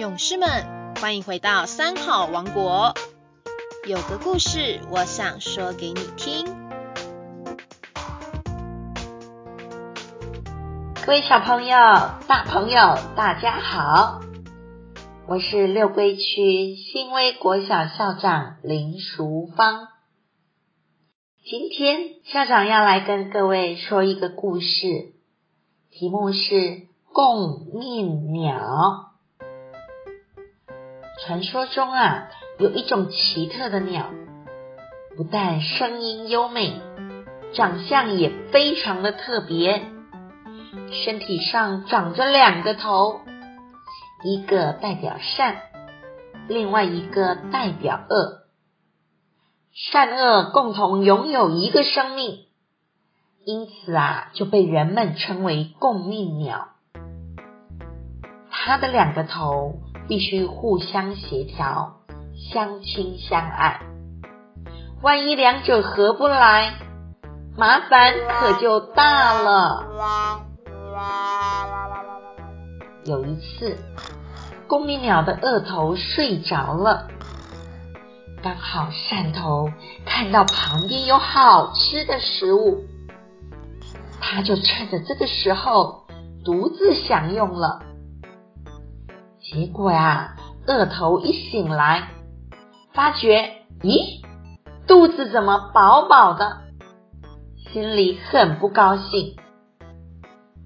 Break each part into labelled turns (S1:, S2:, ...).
S1: 勇士们，欢迎回到三好王国。有个故事，我想说给你听。
S2: 各位小朋友、大朋友，大家好，我是六龟区新威国小校长林淑芳。今天校长要来跟各位说一个故事，题目是共命鸟。传说中啊，有一种奇特的鸟，不但声音优美，长相也非常的特别，身体上长着两个头，一个代表善，另外一个代表恶。善恶共同拥有一个生命，因此啊，就被人们称为共命鸟。它的两个头。必须互相协调，相亲相爱。万一两者合不来，麻烦可就大了。有一次，公鸣鸟的恶头睡着了，刚好汕头看到旁边有好吃的食物，他就趁着这个时候独自享用了。结果呀，鳄头一醒来，发觉，咦，肚子怎么饱饱的，心里很不高兴。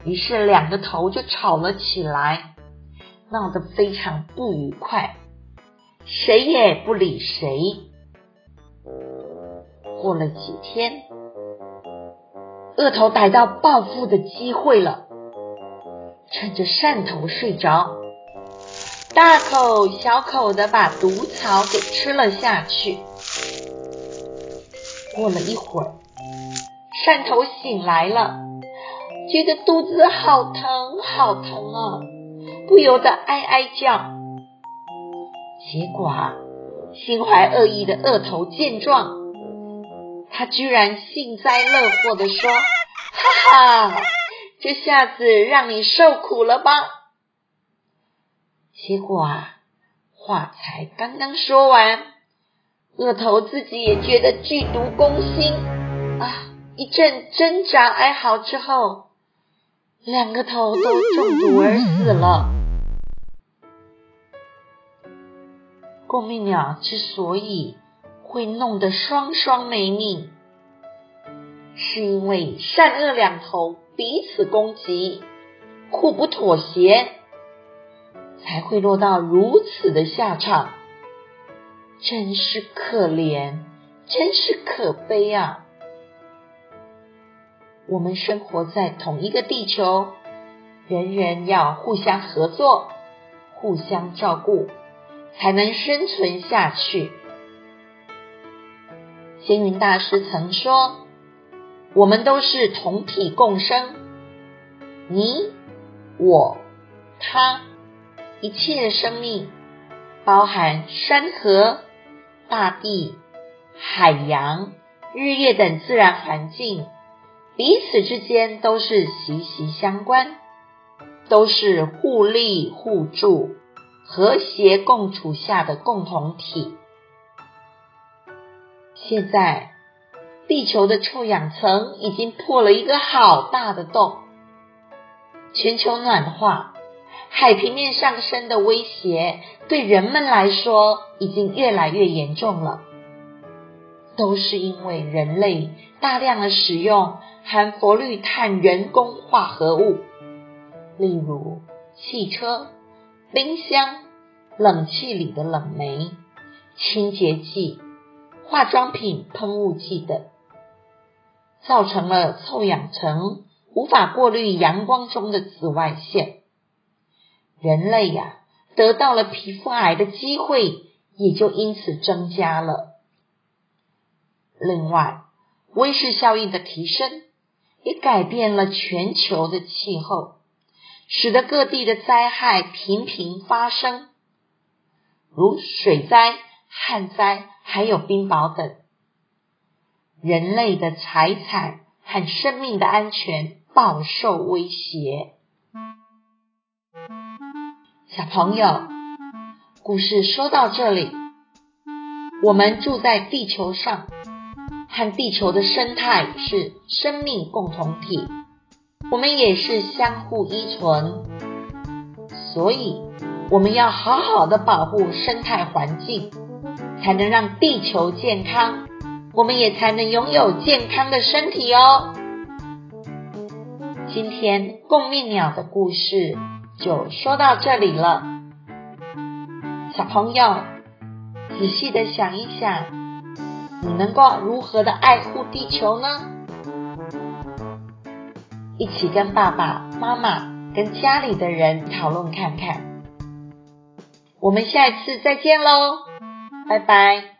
S2: 于是两个头就吵了起来，闹得非常不愉快，谁也不理谁。过了几天，鳄头逮到报复的机会了，趁着汕头睡着。大口小口的把毒草给吃了下去。过了一会儿，汕头醒来了，觉得肚子好疼好疼啊，不由得哀哀叫。结果啊，心怀恶意的恶头见状，他居然幸灾乐祸的说：“哈哈，这下子让你受苦了吧？”结果啊，话才刚刚说完，恶头自己也觉得剧毒攻心啊！一阵挣扎哀嚎之后，两个头都中毒而死了。共命鸟之所以会弄得双双没命，是因为善恶两头彼此攻击，互不妥协。才会落到如此的下场，真是可怜，真是可悲啊！我们生活在同一个地球，人人要互相合作，互相照顾，才能生存下去。星云大师曾说：“我们都是同体共生，你、我、他。”一切生命，包含山河、大地、海洋、日月等自然环境，彼此之间都是息息相关，都是互利互助、和谐共处下的共同体。现在，地球的臭氧层已经破了一个好大的洞，全球暖化。海平面上升的威胁对人们来说已经越来越严重了，都是因为人类大量的使用含氟氯碳人工化合物，例如汽车、冰箱、冷气里的冷媒、清洁剂、化妆品喷雾剂等，造成了臭氧层无法过滤阳光中的紫外线。人类呀，得到了皮肤癌的机会也就因此增加了。另外，温室效应的提升也改变了全球的气候，使得各地的灾害频频发生，如水灾、旱灾，还有冰雹等。人类的财产和生命的安全饱受威胁。小朋友，故事说到这里，我们住在地球上，和地球的生态是生命共同体，我们也是相互依存，所以我们要好好的保护生态环境，才能让地球健康，我们也才能拥有健康的身体哦。今天共命鸟的故事就说到这里了，小朋友仔细的想一想，你能够如何的爱护地球呢？一起跟爸爸妈妈、跟家里的人讨论看看。我们下一次再见喽，拜拜。